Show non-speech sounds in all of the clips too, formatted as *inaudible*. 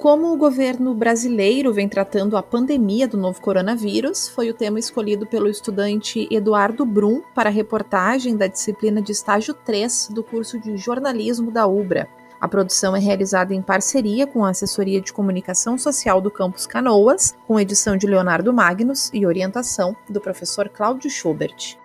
Como o governo brasileiro vem tratando a pandemia do novo coronavírus, foi o tema escolhido pelo estudante Eduardo Brum para a reportagem da disciplina de estágio 3 do curso de jornalismo da UBRA. A produção é realizada em parceria com a Assessoria de Comunicação Social do Campus Canoas, com edição de Leonardo Magnus e orientação do professor Cláudio Schubert.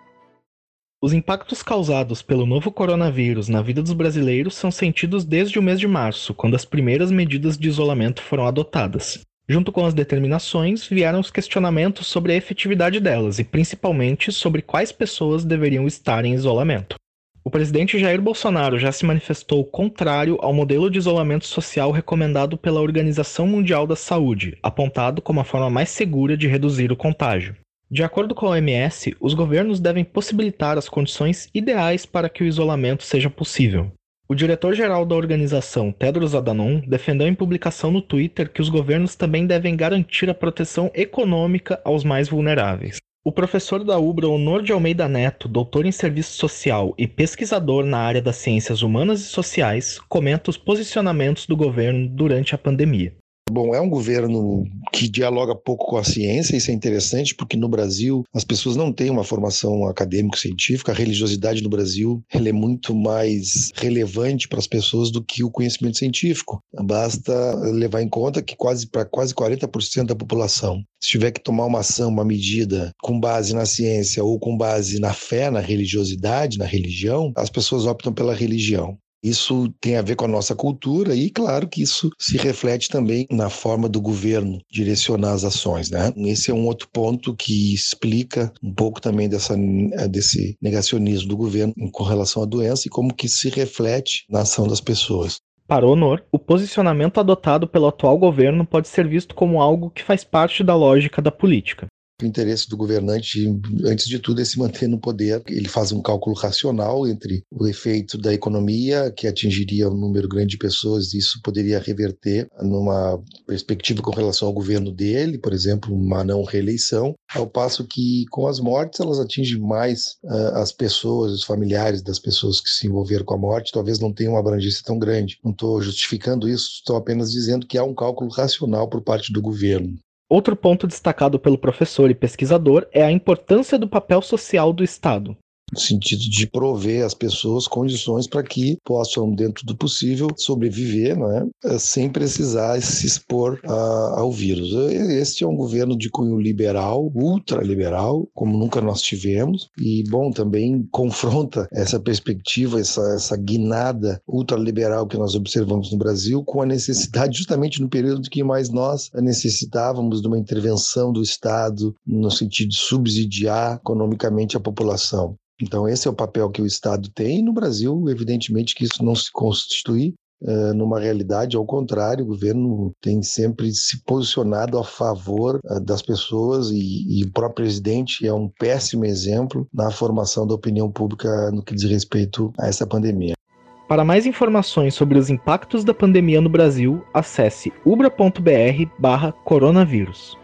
Os impactos causados pelo novo coronavírus na vida dos brasileiros são sentidos desde o mês de março, quando as primeiras medidas de isolamento foram adotadas. Junto com as determinações, vieram os questionamentos sobre a efetividade delas e principalmente sobre quais pessoas deveriam estar em isolamento. O presidente Jair Bolsonaro já se manifestou contrário ao modelo de isolamento social recomendado pela Organização Mundial da Saúde, apontado como a forma mais segura de reduzir o contágio. De acordo com a OMS, os governos devem possibilitar as condições ideais para que o isolamento seja possível. O diretor-geral da organização, Tedros Adhanom, defendeu em publicação no Twitter que os governos também devem garantir a proteção econômica aos mais vulneráveis. O professor da UBRA, Honor de Almeida Neto, doutor em serviço social e pesquisador na área das ciências humanas e sociais, comenta os posicionamentos do governo durante a pandemia. Bom, é um governo que dialoga pouco com a ciência, isso é interessante, porque no Brasil as pessoas não têm uma formação acadêmico-científica, a religiosidade no Brasil é muito mais relevante para as pessoas do que o conhecimento científico. Basta levar em conta que quase para quase 40% da população, se tiver que tomar uma ação, uma medida com base na ciência ou com base na fé, na religiosidade, na religião, as pessoas optam pela religião. Isso tem a ver com a nossa cultura e, claro, que isso se reflete também na forma do governo direcionar as ações, né? Esse é um outro ponto que explica um pouco também dessa, desse negacionismo do governo com relação à doença e como que se reflete na ação das pessoas. Para Honor, o posicionamento adotado pelo atual governo pode ser visto como algo que faz parte da lógica da política. O interesse do governante, antes de tudo, é se manter no poder. Ele faz um cálculo racional entre o efeito da economia, que atingiria um número grande de pessoas, e isso poderia reverter numa perspectiva com relação ao governo dele, por exemplo, uma não reeleição, ao passo que com as mortes elas atingem mais uh, as pessoas, os familiares das pessoas que se envolveram com a morte, talvez não tenham uma abrangência tão grande. Não estou justificando isso, estou apenas dizendo que há um cálculo racional por parte do governo. Outro ponto destacado pelo professor e pesquisador é a importância do papel social do Estado no sentido de prover às pessoas condições para que possam, dentro do possível, sobreviver, não é? Eh, sem precisar se expor a, ao vírus. Este é um governo de cunho liberal, ultraliberal, como nunca nós tivemos, e, bom, também *laughs* confronta essa perspectiva, essa, essa guinada ultraliberal que nós observamos no Brasil com a necessidade, justamente no período que mais nós necessitávamos de uma intervenção do Estado no sentido de subsidiar economicamente a população. Então, esse é o papel que o Estado tem. No Brasil, evidentemente, que isso não se constitui uh, numa realidade, ao contrário, o governo tem sempre se posicionado a favor uh, das pessoas e, e, o próprio presidente é um péssimo exemplo na formação da opinião pública no que diz respeito a essa pandemia. Para mais informações sobre os impactos da pandemia no Brasil, acesse ubra.br/coronavírus.